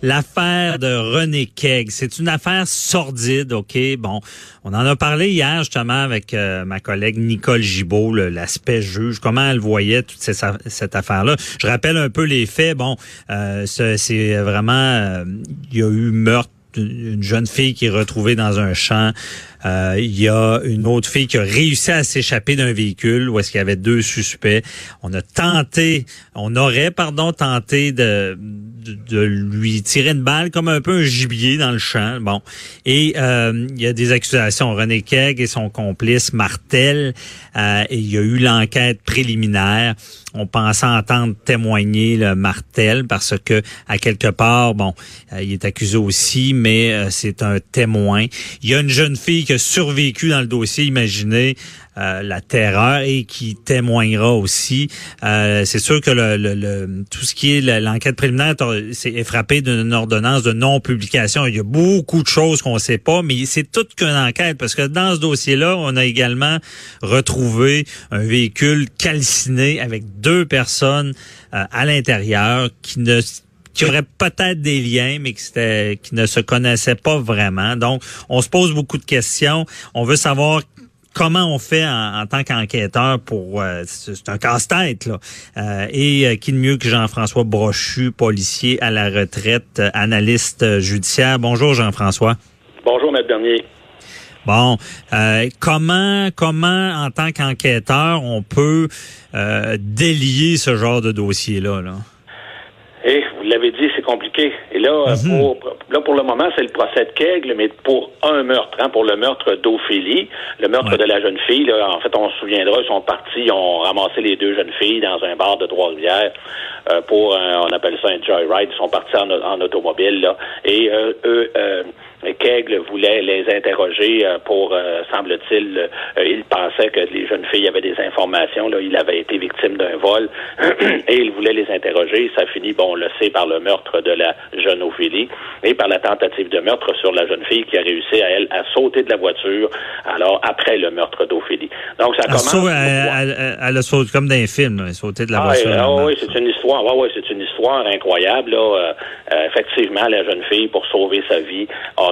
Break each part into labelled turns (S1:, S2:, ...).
S1: L'affaire de René Kegg, c'est une affaire sordide, OK? Bon, on en a parlé hier justement avec euh, ma collègue Nicole Gibault, l'aspect juge, comment elle voyait toute cette, affaire-là? Je rappelle un peu les faits. Bon, euh, c'est vraiment, euh, il y a eu meurtre une jeune fille qui est retrouvée dans un champ. Euh, il y a une autre fille qui a réussi à s'échapper d'un véhicule où est-ce qu'il y avait deux suspects. On a tenté, on aurait, pardon, tenté de, de, lui tirer une balle comme un peu un gibier dans le champ. Bon. Et euh, il y a des accusations. René Kegg et son complice Martel. Euh, il y a eu l'enquête préliminaire. On pensait entendre témoigner le Martel parce que à quelque part, bon, il est accusé aussi, mais c'est un témoin. Il y a une jeune fille qui a survécu dans le dossier, imaginez euh, la terreur et qui témoignera aussi. Euh, c'est sûr que le, tout ce qui est l'enquête préliminaire est frappé d'une ordonnance de non-publication. Il y a beaucoup de choses qu'on ne sait pas, mais c'est toute qu'une enquête parce que dans ce dossier-là, on a également retrouvé un véhicule calciné avec deux personnes euh, à l'intérieur qui ne qui auraient peut-être des liens, mais qui, ne se connaissaient pas vraiment. Donc, on se pose beaucoup de questions. On veut savoir comment on fait en, tant qu'enquêteur pour euh, c'est un casse-tête là euh, et qui de mieux que Jean-François Brochu policier à la retraite analyste judiciaire bonjour Jean-François
S2: bonjour maître Bernier
S1: Bon, comment comment en tant qu'enquêteur on peut délier ce genre de dossier là?
S2: Eh, vous l'avez dit, c'est compliqué. Et là, euh, mhm. pour, là, pour le moment, c'est le procès de Kegel, mais pour un meurtre, hein, pour le meurtre d'Ophélie, le meurtre de la jeune fille. Là, en fait, on se souviendra, ils sont partis, ils ont ramassé les deux jeunes filles dans un bar de Trois-Rivières euh, pour, un, on appelle ça un joyride. Ils sont partis en, en automobile, là. Et euh, eux, Kegle voulait les interroger euh, pour, euh, semble-t-il, euh, il pensait que les jeunes filles avaient des informations. Là, il avait été victime d'un vol et il voulait les interroger. Ça finit, bon, on le sait, par le meurtre de la jeune Ophélie et par la tentative de meurtre sur la jeune fille qui a réussi à elle à sauter de la voiture. Alors après le meurtre d'Ophélie.
S1: Donc ça commence. Elle, a sauté comme dans un film, elle a sauté de la ah, voiture.
S2: Ah, oui, c'est une histoire. Ouais, ouais, c'est une histoire incroyable. Là. effectivement, la jeune fille, pour sauver sa vie,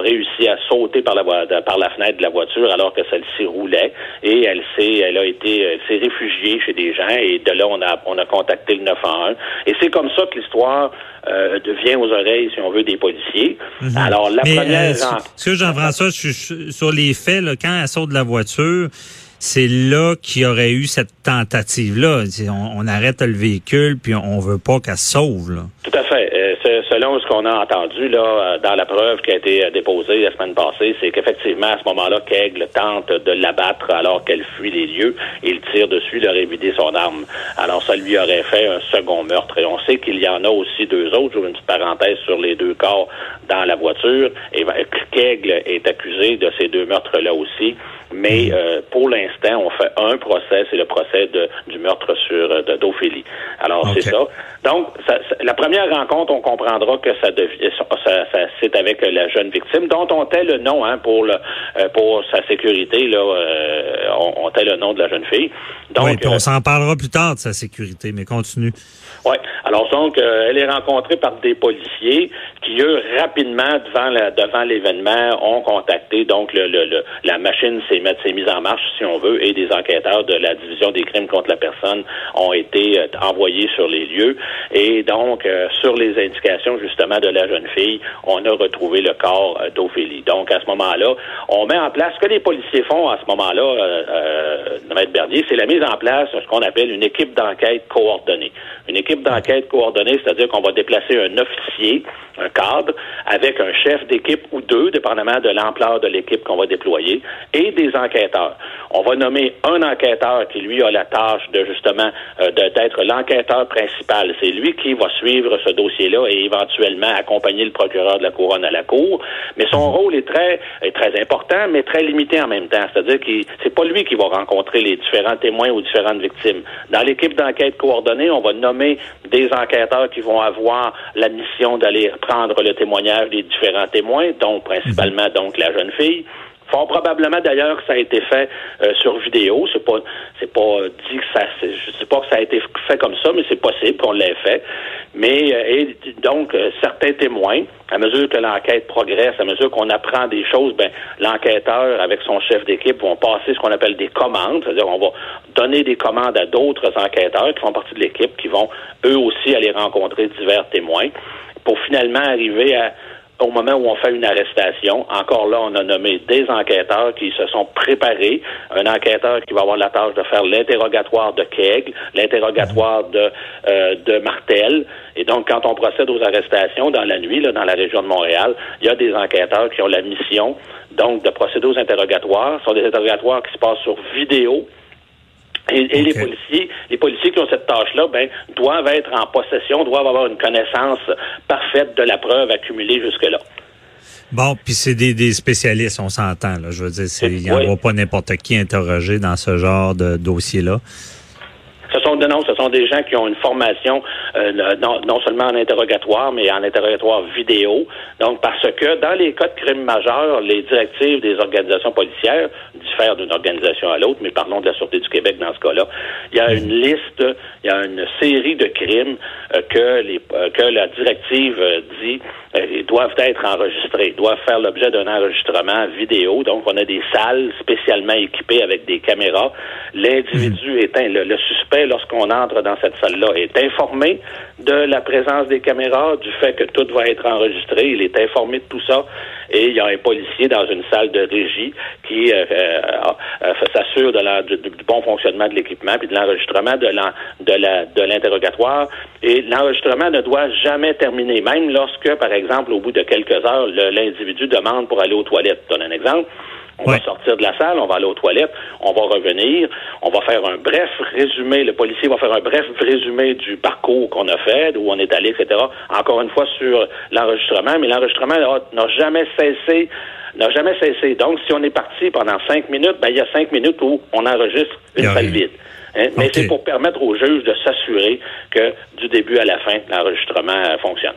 S2: réussi à sauter par la, par la fenêtre de la voiture alors que celle-ci roulait et elle s'est elle a été s'est réfugiée chez des gens et de là on a on a contacté le 911 et c'est comme ça que l'histoire euh, devient aux oreilles si on veut des policiers.
S1: Mhm. Alors la première euh, ce que Jean-François je suis sur les faits là, quand elle saute de la voiture c'est là qu'il y aurait eu cette tentative-là. On, on, arrête le véhicule, puis on veut pas qu'elle sauve. Là.
S2: Tout à fait. Euh, selon ce qu'on a entendu là euh, dans la preuve qui a été euh, déposée la semaine passée, c'est qu'effectivement, à ce moment-là, Kegle tente de l'abattre alors qu'elle fuit les lieux. Il tire dessus, il aurait vidé son arme. Alors, ça lui aurait fait un second meurtre. Et on sait qu'il y en a aussi deux autres. J'ouvre une petite parenthèse sur les deux corps dans la voiture. Et est accusé de ces deux meurtres-là aussi. Mais euh, pour l'instant, on fait un procès, c'est le procès de, du meurtre sur euh, d'Ophélie. Alors c'est ça. Donc ça, la première rencontre, on comprendra que ça, devient, ça, ça c'est avec la jeune victime, dont on tait le nom hein, pour le euh, pour sa sécurité là, euh, on, on tait le nom de la jeune fille.
S1: Donc oui, puis on s'en parlera plus tard de sa sécurité, mais continue.
S2: Oui. Alors donc, elle est rencontrée par des policiers qui eux rapidement devant la, devant l'événement ont contacté donc le, le, la machine s'est s'est mise en marche si on veut et des enquêteurs de la division des crimes contre la personne ont été euh, envoyés sur les lieux. Et donc euh, sur les indications justement de la jeune fille on a retrouvé le corps euh, d'Ophélie. Donc à ce moment-là on met en place ce que les policiers font à ce moment-là Maître Bernier c'est la mise en place de ce qu'on appelle une équipe d'enquête coordonnée. Une équipe d'enquête coordonnée c'est-à-dire qu'on va déplacer un officier un cadre avec un chef d'équipe ou deux, dépendamment de l'ampleur de l'équipe qu'on va déployer, et des On va nommer un enquêteur qui, lui, a la tâche de justement euh, d'être l'enquêteur principal. C'est lui qui va suivre ce dossier-là et éventuellement accompagner le procureur de la couronne à la cour. Mais son rôle est très, est très important, mais très limité en même temps. C'est-à-dire que c'est pas lui qui va rencontrer les différents témoins ou différentes victimes. Dans l'équipe d'enquête coordonnée, on va nommer des enquêteurs qui vont avoir la mission d'aller prendre le témoignage des différents témoins, dont principalement donc la jeune fille. Fort probablement d'ailleurs que ça a été fait euh, sur vidéo. C'est pas c'est pas dit que ça je sais pas que ça a été fait comme ça, mais c'est possible qu'on l'ait fait. Mais euh, et donc euh, certains témoins, à mesure que l'enquête progresse, à mesure qu'on apprend des choses, ben l'enquêteur avec son chef d'équipe vont passer ce qu'on appelle des commandes, c'est-à-dire on va donner des commandes à d'autres enquêteurs qui font partie de l'équipe, qui vont eux aussi aller rencontrer divers témoins pour finalement arriver à au moment où on fait une arrestation, encore là, on a nommé des enquêteurs qui se sont préparés. Un enquêteur qui va avoir la tâche de faire l'interrogatoire de Kegg, l'interrogatoire de, euh, de Martel. Et donc, quand on procède aux arrestations dans la nuit, là, dans la région de Montréal, il y a des enquêteurs qui ont la mission, donc, de procéder aux interrogatoires. Ce sont des interrogatoires qui se passent sur vidéo. Et, les policiers, les policiers qui ont cette tâche-là, ben, doivent être en possession, doivent avoir une connaissance parfaite de la preuve accumulée jusque-là.
S1: Bon, puis c'est des, des, spécialistes, on s'entend. Là. Je veux dire, il n'y aura pas n'importe qui interrogé dans ce genre de dossier-là.
S2: Ce sont, non, ce sont des gens qui ont une formation euh, non, non, seulement en interrogatoire, mais en interrogatoire vidéo. Donc, parce que dans les cas de crimes majeurs, les directives des organisations policières diffèrent d'une organisation à l'autre, mais parlons de la Sûreté du Québec dans ce cas-là. Il y a une liste, il y a une série de crimes euh, que, les, euh, que la directive dit doivent être enregistrés, doivent faire l'objet d'un enregistrement vidéo. Donc, on a des salles spécialement équipées avec des caméras. L'individu est le, le suspect lorsqu'on entre dans cette salle-là, est informé de la présence des caméras, du fait que tout va être enregistré. Il est informé de tout ça. Et il y a un policier dans une salle de régie qui euh, euh, euh, s'assure du, bon fonctionnement de l'équipement puis de l'enregistrement de de l'interrogatoire. Et l'enregistrement ne doit jamais terminer, même lorsque, par exemple, au bout de quelques heures, l'individu demande pour aller aux toilettes. Je donne un exemple. On va sortir de la salle, on va aller aux toilettes, on va revenir, on va faire un bref résumé, le policier va faire un bref résumé du parcours qu'on a fait, où on est allé, etc. Encore une fois sur l'enregistrement, mais l'enregistrement n'a jamais cessé n'a jamais cessé. Donc, si on est parti pendant cinq minutes, ben, il y a cinq minutes où on enregistre une salle vide. Hein. Mais c'est pour permettre aux juges de s'assurer que du début à la fin, l'enregistrement fonctionne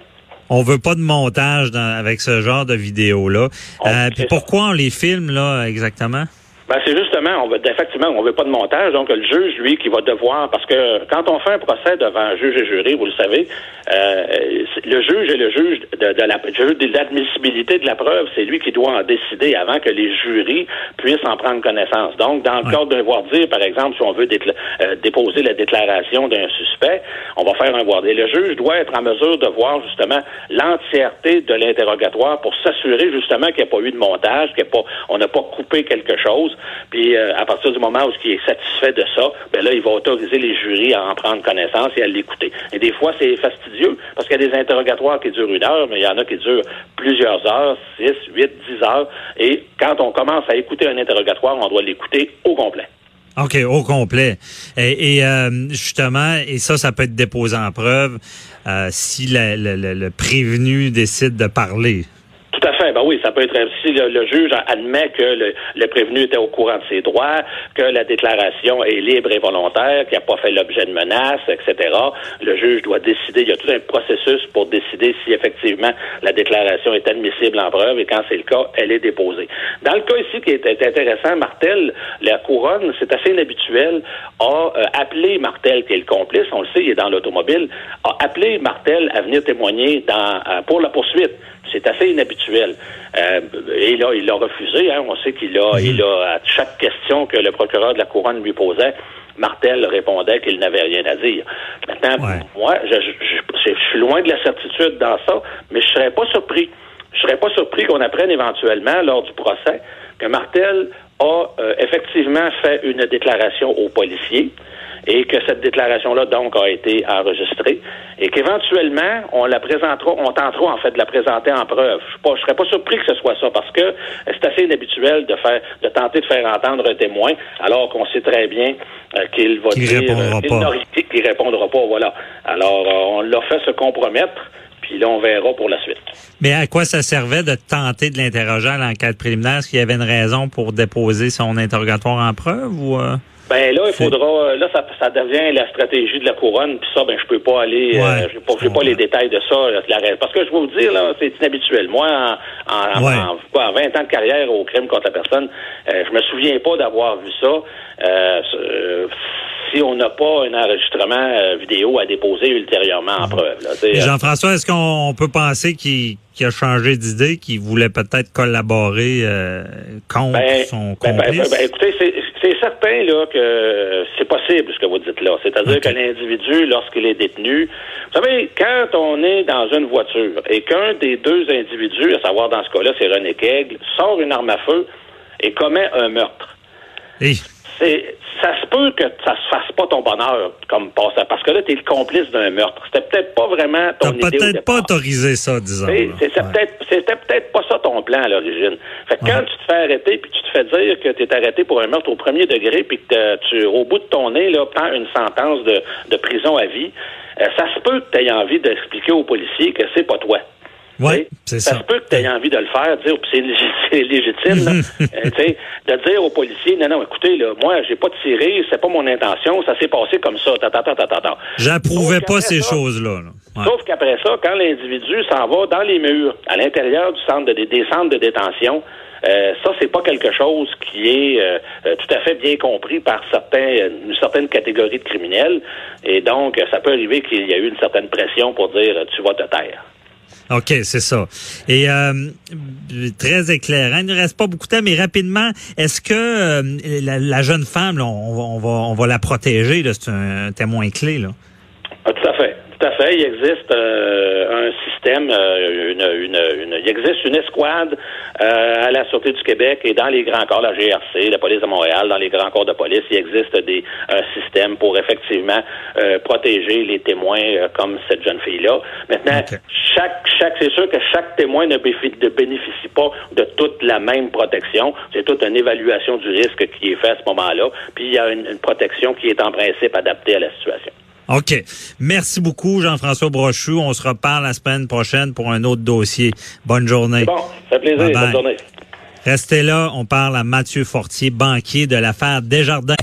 S1: on veut pas de montage avec ce genre de vidéo-là. Euh, puis pourquoi on les filme là exactement?
S2: Ben, c'est justement, on veut, effectivement, on veut pas de montage. Donc, le juge, lui, qui va devoir, parce que quand on fait un procès devant un juge et jury, vous le savez, euh, le juge est le juge de, de la, de l'admissibilité de la preuve. C'est lui qui doit en décider avant que les jurys puissent en prendre connaissance. Donc, dans le cadre d'un voir dire, par exemple, si on veut euh, déposer la déclaration d'un suspect, on va faire un voir dire. Le juge doit être en mesure de voir justement l'entièreté de l'interrogatoire pour s'assurer justement qu'il n'y a pas eu de montage, qu'il pas, on n'a pas coupé quelque chose. Puis euh, à partir du moment où il est satisfait de ça, ben là, il va autoriser les jurys à en prendre connaissance et à l'écouter. Et des fois, c'est fastidieux parce qu'il y a des interrogatoires qui durent une heure, mais il y en a qui durent plusieurs heures, six, huit, dix heures. Et quand on commence à écouter un interrogatoire, on doit l'écouter au complet.
S1: OK, au complet. Et, euh, justement, et ça, ça peut être déposé en preuve euh, si le prévenu décide de parler.
S2: Ben oui, ça peut être si le, juge admet que le, prévenu était au courant de ses droits, que la déclaration est libre et volontaire, qu'il n'a pas fait l'objet de menaces, etc. Le juge doit décider. Il y a tout un processus pour décider si effectivement la déclaration est admissible en preuve et quand c'est le cas, elle est déposée. Dans le cas ici qui est intéressant, Martel, la couronne, c'est assez inhabituel, a euh, appelé Martel, qui est le complice, on le sait, il est dans l'automobile, a appelé Martel à venir témoigner dans, euh, pour la poursuite. C'est assez inhabituel. Euh, et là, il a refusé. Hein. On sait qu'il a, mhm. il a, à chaque question que le procureur de la couronne lui posait, Martel répondait qu'il n'avait rien à dire. Maintenant, moi, je, je, suis loin de la certitude dans ça, mais je serais pas surpris. Je serais pas surpris qu'on apprenne éventuellement lors du procès que Martel a euh, effectivement fait une déclaration aux policiers et que cette déclaration-là, donc, a été enregistrée et qu'éventuellement, on la présentera, on tentera, en fait, de la présenter en preuve. Je ne serais pas surpris que ce soit ça parce que c'est assez inhabituel de faire, de tenter de faire entendre un témoin alors qu'on sait très bien euh, qu'il va dire,
S1: répondra
S2: qu'il ne répondra pas, voilà. Alors, euh, on l'a fait se compromettre puis là, on verra pour la suite.
S1: Mais à quoi ça servait de tenter de l'interroger à l'enquête préliminaire? Est-ce qu'il y avait une raison pour déposer son interrogatoire en preuve ou... Euh?
S2: Ben là, il faudra. Là, ça, ça devient la stratégie de la couronne. Puis ça, ben je peux pas aller.
S1: Ouais,
S2: euh, j'ai pas, j'ai pas les détails de ça. là, la. Parce que je vais vous dire là, c'est inhabituel. Moi, en, en,
S1: Ouais.
S2: en- quoi, en 20 ans de carrière au crime contre la personne, euh, je me souviens pas d'avoir vu ça. Euh, si on n'a pas un enregistrement euh, vidéo à déposer ultérieurement en preuve. Euh,
S1: Jean-François, est-ce qu'on peut penser qu'il a changé d'idée, qu'il voulait peut-être collaborer euh, contre
S2: Ben,
S1: son
S2: ben, ben,
S1: complice?
S2: ben, écoutez, c'est- certain là que c'est possible ce que vous dites là. C'est-à-dire
S1: Ok.
S2: que l'individu, lorsqu'il est détenu, vous savez, quand on est dans une voiture et qu'un des deux individus, à savoir dans ce cas-là, c'est René Kegel, sort une arme à feu et commet un meurtre.
S1: Hey,
S2: C'est, ça se peut que ça se fasse pas ton bonheur comme passant, parce que là, tu es le complice d'un meurtre. C'était peut-être pas vraiment ton idée
S1: peut-être pas autorisé ça, disons. Ouais.
S2: peut-être- C'était peut-être pas ça ton plan à l'origine. Fait que quand tu te fais arrêter puis tu te fais dire que tu es arrêté pour un meurtre au premier degré puis que tu, au bout de ton nez, là, prends une sentence de, de prison à vie, euh, ça se peut que tu aies envie d'expliquer aux policiers que c'est pas toi. Sais,
S1: c'est
S2: ça.
S1: ça.
S2: se peut que tu aies envie de le faire, dire, c'est lég- c'est légitime, là, euh, de dire aux policiers, non, non, écoutez, là, moi, j'ai pas tiré, c'est pas mon intention, ça s'est passé comme ça.
S1: J'approuvais pas ces choses-là. Ouais.
S2: Sauf qu'après ça, quand l'individu s'en va dans les murs, à l'intérieur du centre de, des centres de détention, euh, ça, c'est pas quelque chose qui est euh, euh, tout à fait bien compris par certains, une certaine catégorie de criminels. Et donc, ça peut arriver qu'il y a eu une certaine pression pour dire tu vas te taire.
S1: OK, c'est ça. Et euh, très éclairant. Il ne reste pas beaucoup de temps, mais rapidement, est-ce que euh, la, la jeune femme, là, on, va, on, va, on va la protéger? C'est un témoin clé. Là.
S2: Ah, tout à fait. Tout à fait. Il existe euh, un système, euh, une, une, une- il existe une escouade euh, à la Sûreté du Québec et dans les grands corps, la GRC, la police de Montréal, dans les grands corps de police, il existe des un système pour effectivement euh, protéger les témoins euh, comme cette jeune fille-là. Maintenant, chaque, chaque, c'est sûr que chaque témoin ne béfi- ne bénéficie pas de toute la même protection. C'est toute une évaluation du risque qui est faite à ce moment-là. Puis il y a une, une protection qui est en principe adaptée à la situation.
S1: OK. Merci beaucoup, Jean-François Brochu. On se reparle la semaine prochaine pour un autre dossier. Bonne journée.
S2: Bon, ça fait plaisir.
S1: Bye bye.
S2: Bonne journée.
S1: Restez là. On parle à Mathieu Fortier, banquier de l'affaire Desjardins.